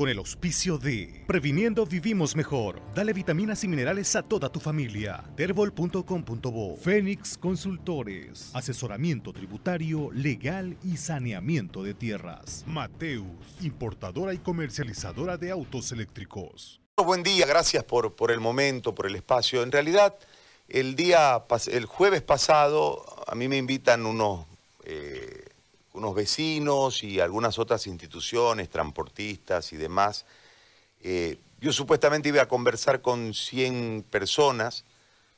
con el auspicio de Previniendo Vivimos Mejor. Dale vitaminas y minerales a toda tu familia. Terbol.com.bo Fénix Consultores. Asesoramiento tributario, legal y saneamiento de tierras. Mateus, importadora y comercializadora de autos eléctricos. Buen día, gracias por, por el momento, por el espacio. En realidad, el día, el jueves pasado, a mí me invitan unos... Eh, unos vecinos y algunas otras instituciones, transportistas y demás. Eh, yo supuestamente iba a conversar con 100 personas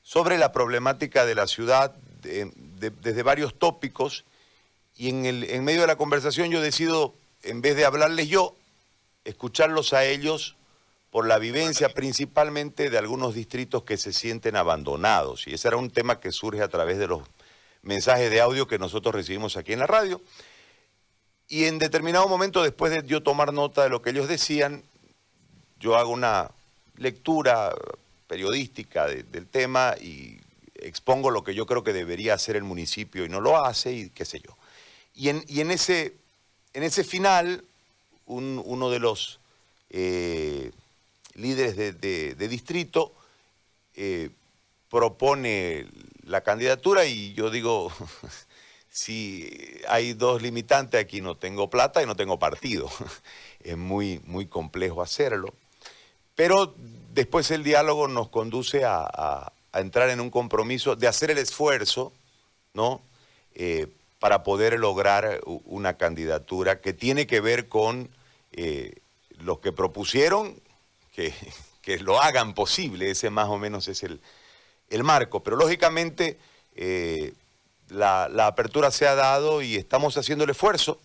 sobre la problemática de la ciudad desde varios tópicos y en, el, en medio de la conversación yo decido, en vez de hablarles yo, escucharlos a ellos por la vivencia principalmente de algunos distritos que se sienten abandonados. Y ese era un tema que surge a través de los mensajes de audio que nosotros recibimos aquí en la radio. Y en determinado momento, después de yo tomar nota de lo que ellos decían, yo hago una lectura periodística del tema y expongo lo que yo creo que debería hacer el municipio y no lo hace y qué sé yo. Y en, ese, en ese final, uno de los eh, líderes de, distrito eh, propone la candidatura y yo digo, si hay dos limitantes, aquí no tengo plata y no tengo partido. es muy, muy complejo hacerlo. Pero después el diálogo nos conduce a, entrar en un compromiso de hacer el esfuerzo, ¿no? Eh, para poder lograr una candidatura que tiene que ver con eh, los que propusieron que, lo hagan posible. Ese más o menos es el, marco. Pero lógicamente eh, la, apertura se ha dado y estamos haciendo el esfuerzo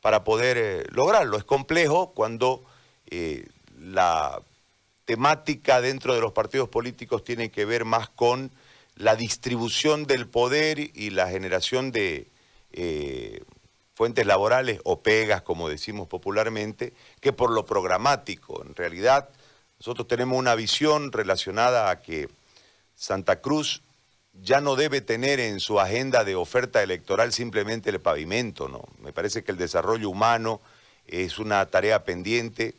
para poder eh, lograrlo. Es complejo cuando eh, la temática dentro de los partidos políticos tiene que ver más con la distribución del poder y la generación de eh, fuentes laborales o pegas, como decimos popularmente, que por lo programático. En realidad, nosotros tenemos una visión relacionada a que Santa Cruz ya no debe tener en su agenda de oferta electoral simplemente el pavimento, ¿no? Me parece que el desarrollo humano es una tarea pendiente,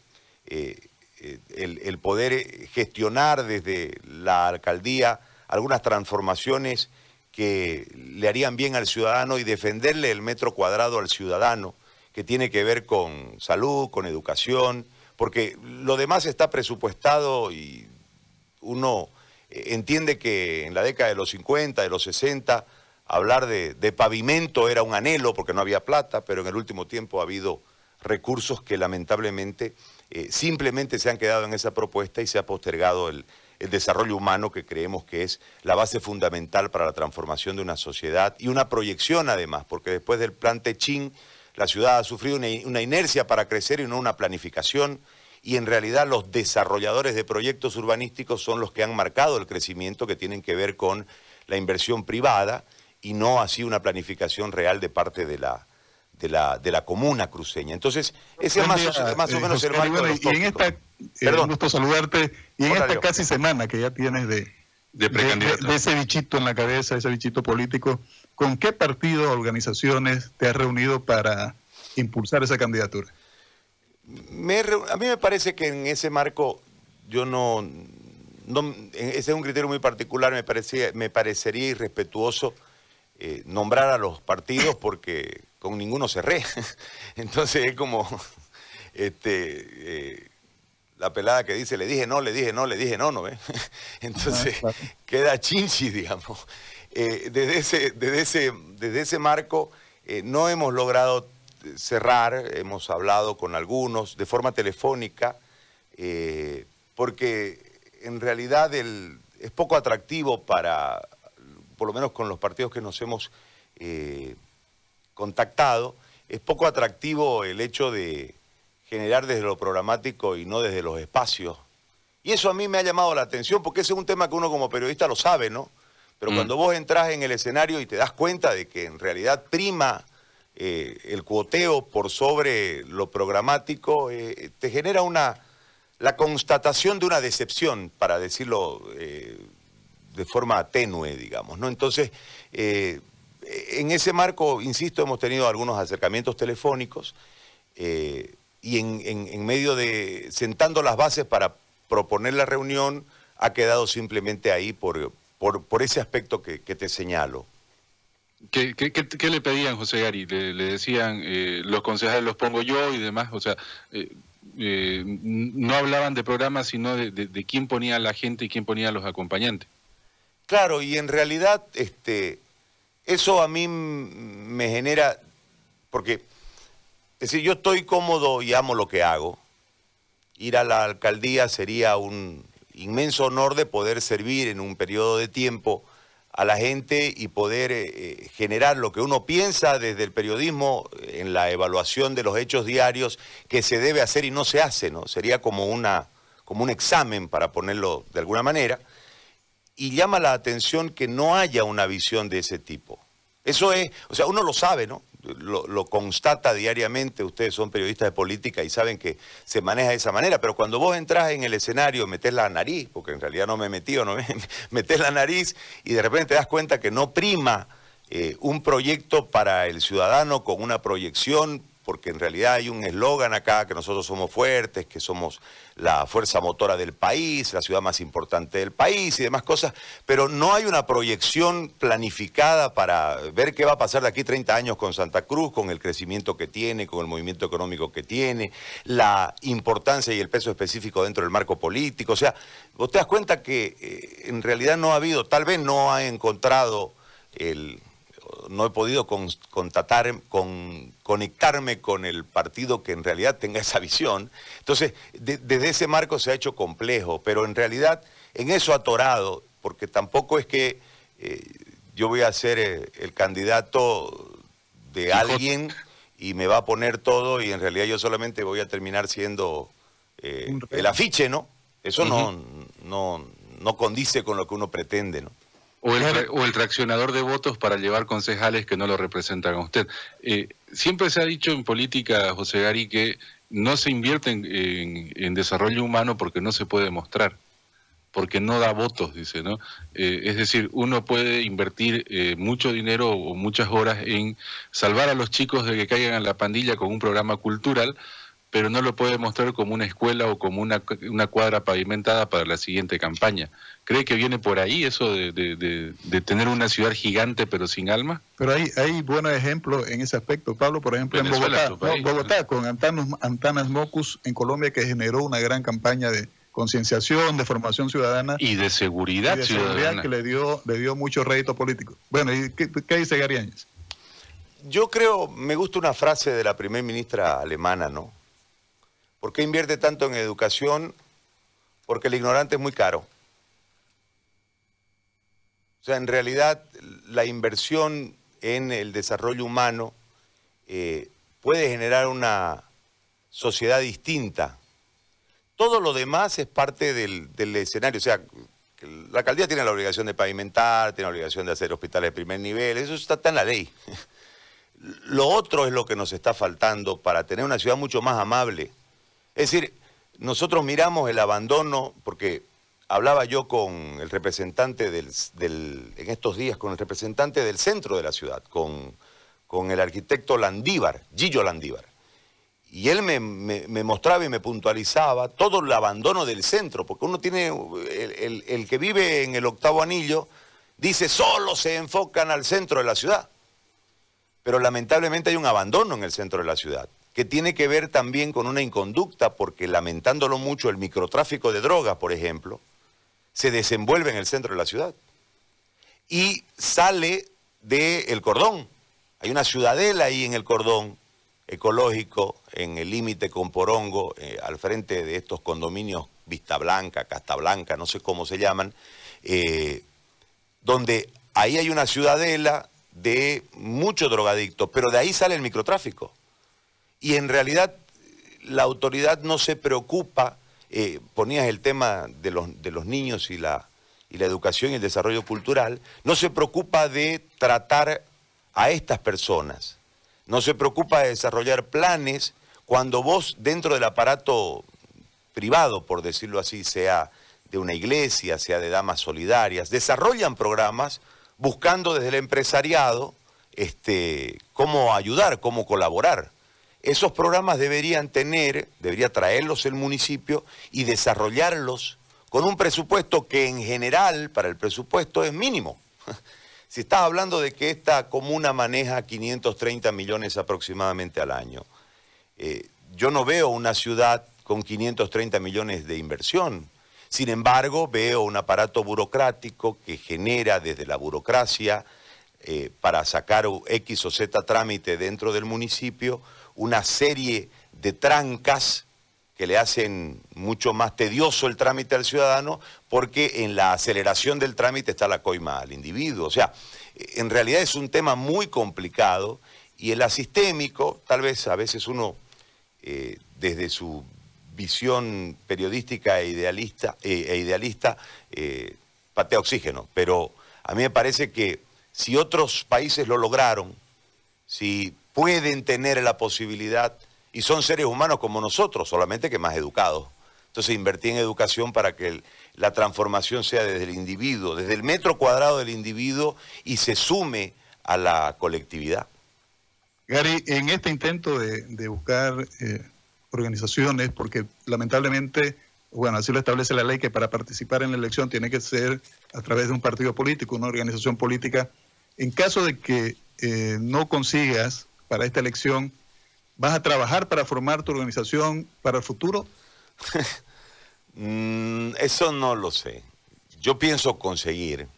eh, eh, el, poder gestionar desde la alcaldía algunas transformaciones que le harían bien al ciudadano y defenderle el metro cuadrado al ciudadano, que tiene que ver con salud, con educación, porque lo demás está presupuestado y uno entiende que en la década de los 50, de los 60, hablar de, pavimento era un anhelo porque no había plata, pero en el último tiempo ha habido recursos que lamentablemente eh, simplemente se han quedado en esa propuesta y se ha postergado el, desarrollo humano que creemos que es la base fundamental para la transformación de una sociedad y una proyección además, porque después del plan Techín la ciudad ha sufrido una, una inercia para crecer y no una planificación y en realidad los desarrolladores de proyectos urbanísticos son los que han marcado el crecimiento que tienen que ver con la inversión privada y no así una planificación real de parte de la, de la, de la comuna cruceña. Entonces, ese es más, o, menos el marco de Y en esta, eh, gusto saludarte, y en esta casi semana que ya tienes de, de, de, ese bichito en la cabeza, ese bichito político, ¿con qué partidos o organizaciones te has reunido para impulsar esa candidatura? A mí me parece que en ese marco yo no, ese es un criterio muy particular, me, parecía, me parecería irrespetuoso eh, nombrar a los partidos porque con ninguno cerré. Entonces es como este, eh, la pelada que dice, le dije no, le dije no, le dije no, ¿no? Entonces ah, queda chinchi, digamos. Eh, desde, ese, desde, ese, desde ese marco no hemos logrado cerrar, hemos hablado con algunos de forma telefónica, eh, porque en realidad es poco atractivo para, por lo menos con los partidos que nos hemos eh, contactado, es poco atractivo el hecho de generar desde lo programático y no desde los espacios. Y eso a mí me ha llamado la atención, porque ese es un tema que uno como periodista lo sabe, ¿no? Pero mm. cuando vos entras en el escenario y te das cuenta de que en realidad prima eh, el cuoteo por sobre lo programático, eh, te genera una, la constatación de una decepción, para decirlo eh, de forma tenue, digamos. ¿no? Entonces, en ese marco, insisto, hemos tenido algunos acercamientos telefónicos. y en, medio de sentando las bases para proponer la reunión, ha quedado simplemente ahí por, por, ese aspecto que, te señalo. ¿Qué, le pedían, José Gari? Le, decían, eh, los concejales los pongo yo y demás, o sea, eh, eh, no hablaban de programas, sino de, quién ponía a la gente y quién ponía a los acompañantes. Claro, y en realidad este, eso a mí me genera, porque es decir, yo estoy cómodo y amo lo que hago. Ir a la alcaldía sería un inmenso honor de poder servir en un periodo de tiempo a la gente y poder eh, eh, generar lo que uno piensa desde el periodismo en la evaluación de los hechos diarios que se debe hacer y no se hace, ¿no? Sería como, una, como un examen, para ponerlo de alguna manera, y llama la atención que no haya una visión de ese tipo. Eso es, o sea, uno lo sabe, ¿no? Lo, constata diariamente, ustedes son periodistas de política y saben que se maneja de esa manera, pero cuando vos entras en el escenario, metés la nariz, porque en realidad no me metí o no metés la nariz y de repente te das cuenta que no prima eh, un proyecto para el ciudadano con una proyección porque en realidad hay un eslogan acá que nosotros somos fuertes, que somos la fuerza motora del país, la ciudad más importante del país y demás cosas, pero no hay una proyección planificada para ver qué va a pasar de aquí 30 años con Santa Cruz, con el crecimiento que tiene, con el movimiento económico que tiene, la importancia y el peso específico dentro del marco político. O sea, vos te das cuenta que eh, en realidad no ha habido, tal vez no ha encontrado el no he podido con, conectarme con el partido que en realidad tenga esa visión. Entonces, desde ese marco se ha hecho complejo, pero en realidad en eso atorado, porque tampoco es que eh, yo voy a ser eh, el candidato de alguien y me va a poner todo y en realidad yo solamente voy a terminar siendo eh, el afiche, ¿no? Eso no, no, no condice con lo que uno pretende, ¿no? O el, traccionador de votos para llevar concejales que no lo representan a usted. Eh, siempre se ha dicho en política, José Gari, que no se invierte en, desarrollo humano porque no se puede mostrar, porque no da votos, dice, ¿no? Eh, es decir, uno puede invertir eh, mucho dinero o muchas horas en salvar a los chicos de que caigan en la pandilla con un programa cultural, pero no lo puede mostrar como una escuela o como una, una cuadra pavimentada para la siguiente campaña. ¿Cree que viene por ahí eso de, tener una ciudad gigante pero sin alma? Pero hay, hay buenos ejemplos en ese aspecto, Pablo, por ejemplo en Bogotá, Bogotá con Antanas, Antanas Mocus en Colombia que generó una gran campaña de concienciación, de formación ciudadana. Y de seguridad, de seguridad que le dio, le dio mucho rédito político. Bueno, ¿y qué, dice Gariáñez? Yo creo, me gusta una frase de la primer ministra alemana, ¿no? ¿Por qué invierte tanto en educación? Porque el ignorante es muy caro. O sea, en realidad la inversión en el desarrollo humano eh, puede generar una sociedad distinta. Todo lo demás es parte del, escenario. O sea, la alcaldía tiene la obligación de pavimentar, tiene la obligación de hacer hospitales de primer nivel, eso está, está en la ley. Lo otro es lo que nos está faltando para tener una ciudad mucho más amable es decir, nosotros miramos el abandono, porque hablaba yo con el representante del, en estos días, con el representante del centro de la ciudad, con, con el arquitecto Landívar, Gillo Landívar. Y él me, mostraba y me puntualizaba todo el abandono del centro, porque uno tiene, el, el que vive en el octavo anillo, dice, solo se enfocan al centro de la ciudad. Pero lamentablemente hay un abandono en el centro de la ciudad que tiene que ver también con una inconducta, porque lamentándolo mucho, el microtráfico de drogas, por ejemplo, se desenvuelve en el centro de la ciudad y sale del cordón. Hay una ciudadela ahí en el cordón ecológico, en el límite con Porongo, eh, al frente de estos condominios Vista Blanca, Casta Blanca, no sé cómo se llaman, eh, donde ahí hay una ciudadela de muchos drogadictos, pero de ahí sale el microtráfico y en realidad la autoridad no se preocupa, eh, ponías el tema de los, de los niños y la, y la educación y el desarrollo cultural, no se preocupa de tratar a estas personas, no se preocupa de desarrollar planes cuando vos dentro del aparato privado, por decirlo así, sea de una iglesia, sea de damas solidarias, desarrollan programas buscando desde el empresariado este, cómo ayudar, cómo colaborar. Esos programas deberían tener, debería traerlos el municipio y desarrollarlos con un presupuesto que en general para el presupuesto es mínimo. Si estás hablando de que esta comuna maneja 530 millones aproximadamente al año, eh, yo no veo una ciudad con 530 millones de inversión. Sin embargo, veo un aparato burocrático que genera desde la burocracia eh, para sacar X o Z trámite dentro del municipio una serie de trancas que le hacen mucho más tedioso el trámite al ciudadano, porque en la aceleración del trámite está la coima al individuo. O sea, en realidad es un tema muy complicado y el asistémico, tal vez a veces uno, eh, desde su visión periodística e idealista, eh, e idealista eh, patea oxígeno, pero a mí me parece que si otros países lo lograron, si pueden tener la posibilidad y son seres humanos como nosotros, solamente que más educados. Entonces invertí en educación para que la transformación sea desde el individuo, desde el metro cuadrado del individuo y se sume a la colectividad. Gary, en este intento de, buscar eh, organizaciones, porque lamentablemente, bueno, así lo establece la ley, que para participar en la elección tiene que ser a través de un partido político, una organización política, en caso de que eh, no consigas para esta elección ¿Vas a trabajar para formar tu organización para el futuro? Mm, eso no lo sé. Yo pienso conseguir.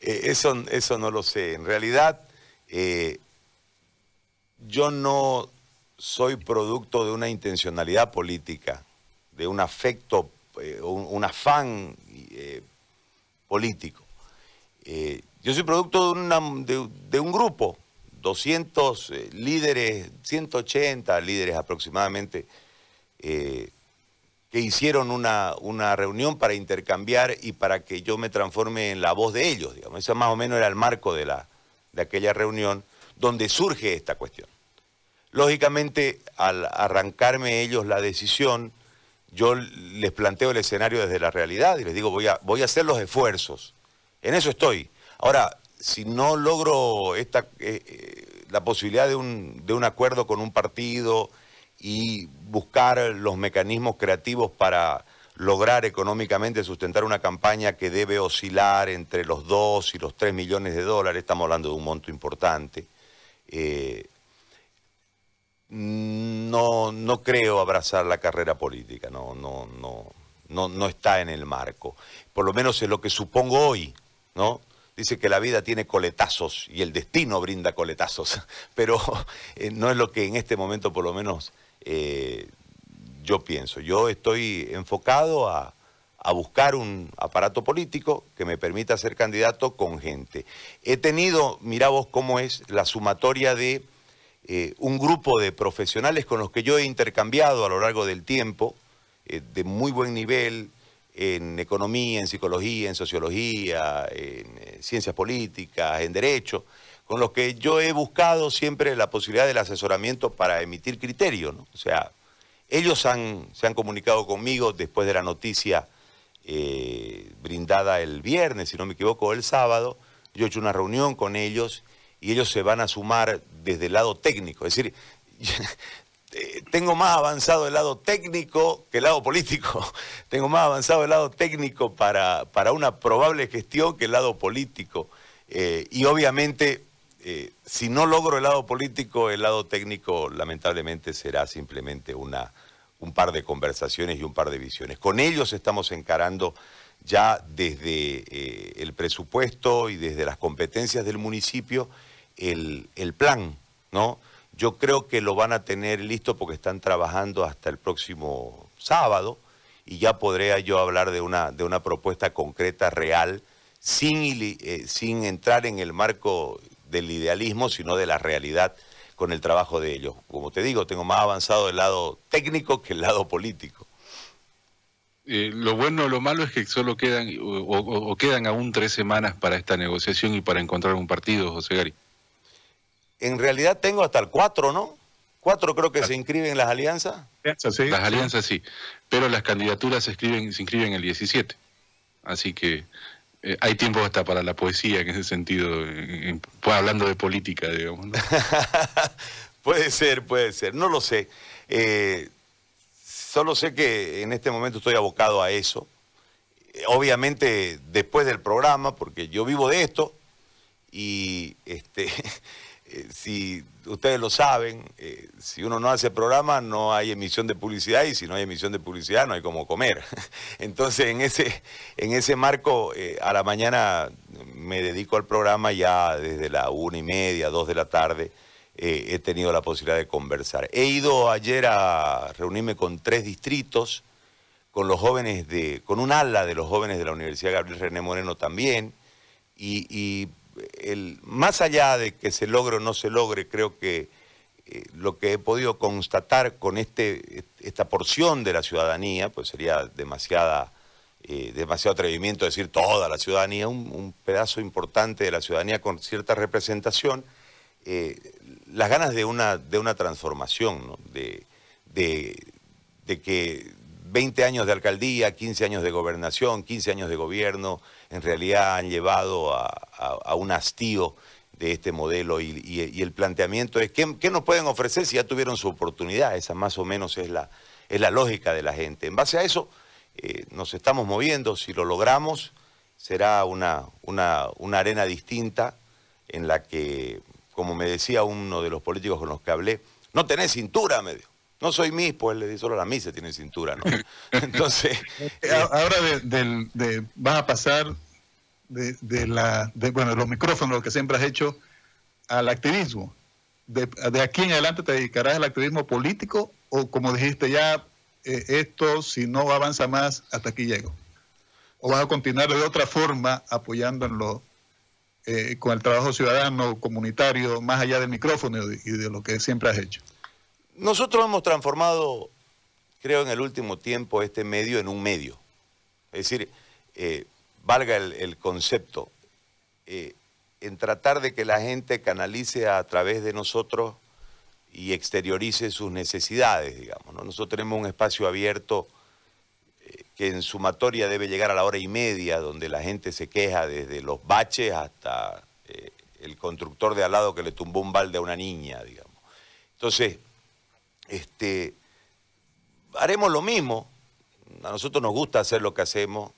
Eh, eso, eso no lo sé. En realidad, eh, yo no soy producto de una intencionalidad política, de un afecto, un, afán político. Yo soy producto de, un grupo 200 eh, líderes, 180 líderes aproximadamente, eh, que hicieron una, una, reunión para intercambiar y para que yo me transforme en la voz de ellos, digamos. Ese más o menos era el marco de, la, de aquella reunión donde surge esta cuestión. Lógicamente, al arrancarme ellos la decisión, yo les planteo el escenario desde la realidad y les digo, voy a, voy a hacer los esfuerzos. En eso estoy. Ahora, si no logro esta, eh, eh, la posibilidad de un, de un acuerdo con un partido y buscar los mecanismos creativos para lograr económicamente sustentar una campaña que debe oscilar entre los 2 y los 3 millones de dólares, estamos hablando de un monto importante, eh, no, no creo abrazar la carrera política, no, no, no, no, no está en el marco. Por lo menos es lo que supongo hoy, ¿no? dice que la vida tiene coletazos y el destino brinda coletazos, pero eh, no es lo que en este momento por lo menos eh, yo pienso. Yo estoy enfocado a, buscar un aparato político que me permita ser candidato con gente. He tenido, mira vos cómo es la sumatoria de eh, un grupo de profesionales con los que yo he intercambiado a lo largo del tiempo, de muy buen nivel, en economía, en psicología, en sociología, en eh, ciencias políticas, en derecho, con los que yo he buscado siempre la posibilidad del asesoramiento para emitir criterio. O sea, ellos se han comunicado conmigo después de la noticia eh, brindada el viernes, si no me equivoco, el sábado. Yo he hecho una reunión con ellos y ellos se van a sumar desde el lado técnico. Es decir, eh, tengo más avanzado el lado técnico que el lado político. tengo más avanzado el lado técnico para, para una probable gestión que el lado político. Eh, y obviamente, eh, si no logro el lado político, el lado técnico lamentablemente será simplemente una, un par de conversaciones y un par de visiones. Con ellos estamos encarando ya desde el presupuesto y desde las competencias del municipio el, el plan, ¿no? Yo creo que lo van a tener listo porque están trabajando hasta el próximo sábado y ya podré yo hablar de una, de una propuesta concreta, real, sin, eh, sin entrar en el marco del idealismo, sino de la realidad con el trabajo de ellos. Como te digo, tengo más avanzado el lado técnico que el lado político. Eh, lo bueno o lo malo es que solo quedan o, o, quedan aún tres semanas para esta negociación y para encontrar un partido, José Gari en realidad tengo hasta el 4, ¿no? Cuatro creo que se inscriben en las alianzas. Las alianzas sí, pero las candidaturas se, inscriben, se inscriben el 17. Así que eh, hay tiempo hasta para la poesía en ese sentido, pues, hablando de política, digamos. Puede ser, puede ser, no lo sé. Eh, solo sé que en este momento estoy abocado a eso. Obviamente después del programa, porque yo vivo de esto y este, Eh, si ustedes lo saben, eh, si uno no hace programa no hay emisión de publicidad y si no hay emisión de publicidad no hay como comer. Entonces en ese, en ese marco eh, a la mañana me dedico al programa ya desde la una y media, dos de la tarde. he tenido la posibilidad de conversar. He ido ayer a reunirme con tres distritos, con los jóvenes de, con un ala de los jóvenes de la Universidad Gabriel René Moreno también, y el, más allá de que se logre o no se logre, creo que eh, lo que he podido constatar con este, esta porción de la ciudadanía, pues sería demasiada, eh, demasiado atrevimiento decir toda la ciudadanía, un, pedazo importante de la ciudadanía con cierta representación, eh, las ganas de una, de una transformación, de, de que 20 años de alcaldía, 15 años de gobernación, 15 años de gobierno, en realidad han llevado a, un hastío de este modelo y, el planteamiento es, ¿qué, nos pueden ofrecer si ya tuvieron su oportunidad? Esa más o menos es la, es la lógica de la gente. En base a eso eh, nos estamos moviendo, si lo logramos será una, una, una arena distinta en la que, como me decía uno de los políticos con los que hablé, no tenés cintura, medio. No soy mis, pues le di solo la misa tiene cintura, ¿no? Entonces. Eh, ahora de, vas a pasar de, la, de, bueno, los micrófonos, lo que siempre has hecho, al activismo. De, aquí en adelante te dedicarás al activismo político o como dijiste ya, eh, esto si no avanza más, hasta aquí llego. O vas a continuar de otra forma apoyando eh, con el trabajo ciudadano, comunitario, más allá del micrófono y de lo que siempre has hecho. Nosotros hemos transformado, creo en el último tiempo, este medio en un medio. Es decir, eh, valga el, concepto, eh, en tratar de que la gente canalice a través de nosotros y exteriorice sus necesidades, digamos. Nosotros tenemos un espacio abierto eh, que en sumatoria debe llegar a la hora y media, donde la gente se queja desde los baches hasta el constructor de al lado que le tumbó un balde a una niña, digamos. Entonces, este, haremos lo mismo. A nosotros nos gusta hacer lo que hacemos.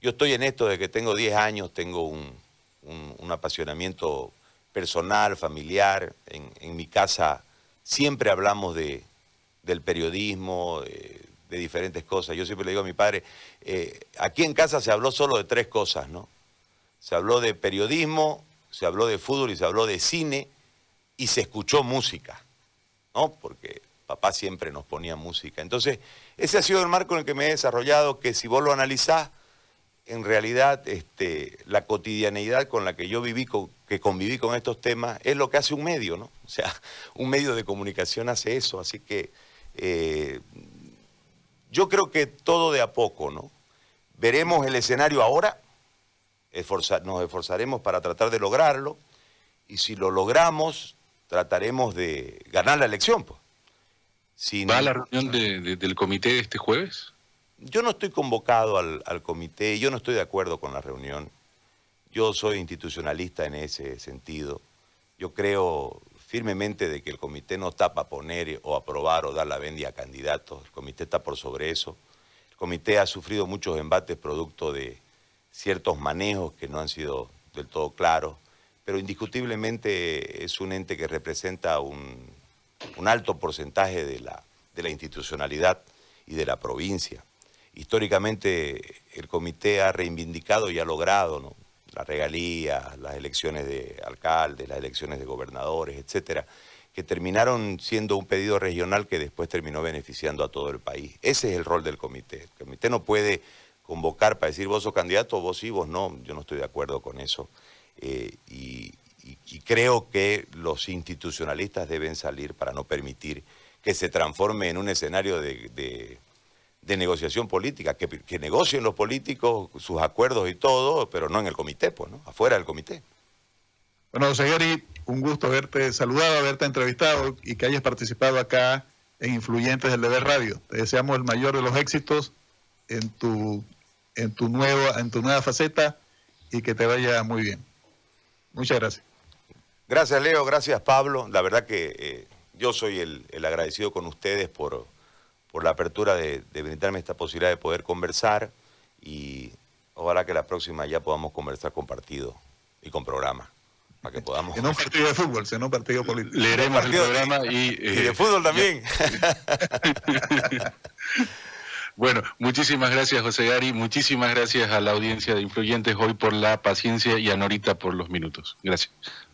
Yo estoy en esto de que tengo 10 años, tengo un, apasionamiento personal, familiar. En, mi casa siempre hablamos de, del periodismo, de, diferentes cosas. Yo siempre le digo a mi padre, eh, aquí en casa se habló solo de tres cosas, ¿no? Se habló de periodismo, se habló de fútbol y se habló de cine y se escuchó música, ¿no? Porque papá siempre nos ponía música. Entonces, ese ha sido el marco en el que me he desarrollado, que si vos lo analizás, en realidad este, la cotidianeidad con la que yo viví, que conviví con estos temas, es lo que hace un medio, ¿no? O sea, un medio de comunicación hace eso, así que eh, yo creo que todo de a poco, ¿no? Veremos el escenario ahora, nos esforzaremos para tratar de lograrlo, y si lo logramos, trataremos de ganar la elección, pues. ¿Va a la reunión del comité este jueves? Yo no estoy convocado al, comité, yo no estoy de acuerdo con la reunión. Yo soy institucionalista en ese sentido. Yo creo firmemente de que el comité no está para poner o aprobar o dar la vendia a candidatos. El comité está por sobre eso. El comité ha sufrido muchos embates producto de ciertos manejos que no han sido del todo claros, pero indiscutiblemente es un ente que representa un, un alto porcentaje de la, de la institucionalidad y de la provincia. Históricamente el comité ha reivindicado y ha logrado las regalías, las elecciones de alcaldes, las elecciones de gobernadores, etcétera, que terminaron siendo un pedido regional que después terminó beneficiando a todo el país. Ese es el rol del comité. El comité no puede convocar para decir vos sos candidato, vos sí, vos no. Yo no estoy de acuerdo con eso. Eh, y, y, creo que los institucionalistas deben salir para no permitir que se transforme en un escenario de, negociación política, que, negocien los políticos sus acuerdos y todo, pero no en el comité, pues, ¿no? Afuera del comité. Bueno, Gary, un gusto haberte saludado, haberte entrevistado y que hayas participado acá en Influyentes del Deber Radio. Te deseamos el mayor de los éxitos en tu, en tu, nueva, en tu nueva faceta y que te vaya muy bien. Muchas gracias. Gracias Leo, gracias Pablo. La verdad que eh, yo soy el, agradecido con ustedes por, por la apertura de, de brindarme esta posibilidad de poder conversar y ojalá que la próxima ya podamos conversar con partido y con programa. Para que podamos... En un partido de fútbol, sino un partido político. Leeremos el programa y... y de fútbol también. Bueno, muchísimas gracias José Gary, muchísimas gracias a la audiencia de Influyentes hoy por la paciencia y a Norita por los minutos. Gracias.